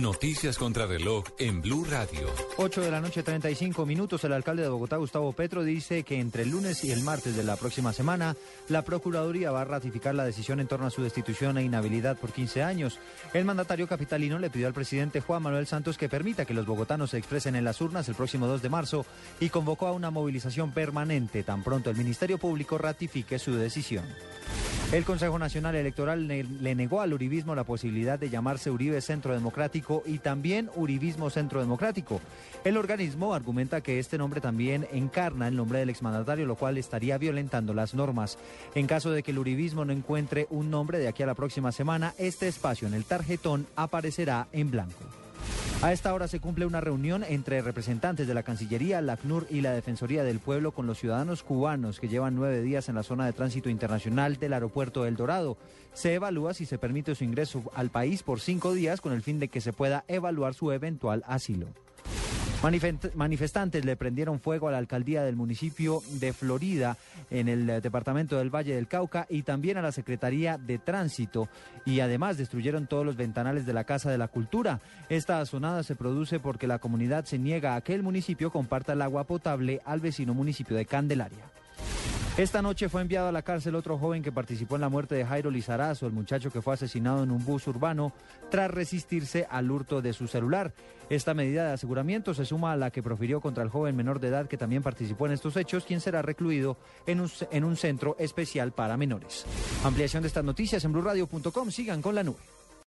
Noticias contra reloj en Blue Radio. 8 de la noche, 35 minutos. El alcalde de Bogotá, Gustavo Petro, dice que entre el lunes y el martes de la próxima semana, la Procuraduría va a ratificar la decisión en torno a su destitución e inhabilidad por 15 años. El mandatario capitalino le pidió al presidente Juan Manuel Santos que permita que los bogotanos se expresen en las urnas el próximo 2 de marzo y convocó a una movilización permanente tan pronto el Ministerio Público ratifique su decisión. El Consejo Nacional Electoral le negó al Uribismo la posibilidad de llamarse Uribe Centro Democrático y también Uribismo Centro Democrático. El organismo argumenta que este nombre también encarna el nombre del exmandatario, lo cual estaría violentando las normas. En caso de que el Uribismo no encuentre un nombre de aquí a la próxima semana, este espacio en el tarjetón aparecerá en blanco. A esta hora se cumple una reunión entre representantes de la Cancillería, la ACNUR y la Defensoría del Pueblo con los ciudadanos cubanos que llevan nueve días en la zona de tránsito internacional del aeropuerto El Dorado. Se evalúa si se permite su ingreso al país por cinco días con el fin de que se pueda evaluar su eventual asilo. Manifestantes le prendieron fuego a la alcaldía del municipio de Florida en el eh, departamento del Valle del Cauca y también a la Secretaría de Tránsito y además destruyeron todos los ventanales de la Casa de la Cultura. Esta azonada se produce porque la comunidad se niega a que el municipio comparta el agua potable al vecino municipio de Candelaria. Esta noche fue enviado a la cárcel otro joven que participó en la muerte de Jairo Lizarazo, el muchacho que fue asesinado en un bus urbano tras resistirse al hurto de su celular. Esta medida de aseguramiento se suma a la que profirió contra el joven menor de edad que también participó en estos hechos, quien será recluido en un, en un centro especial para menores. Ampliación de estas noticias en blurradio.com. Sigan con la nube.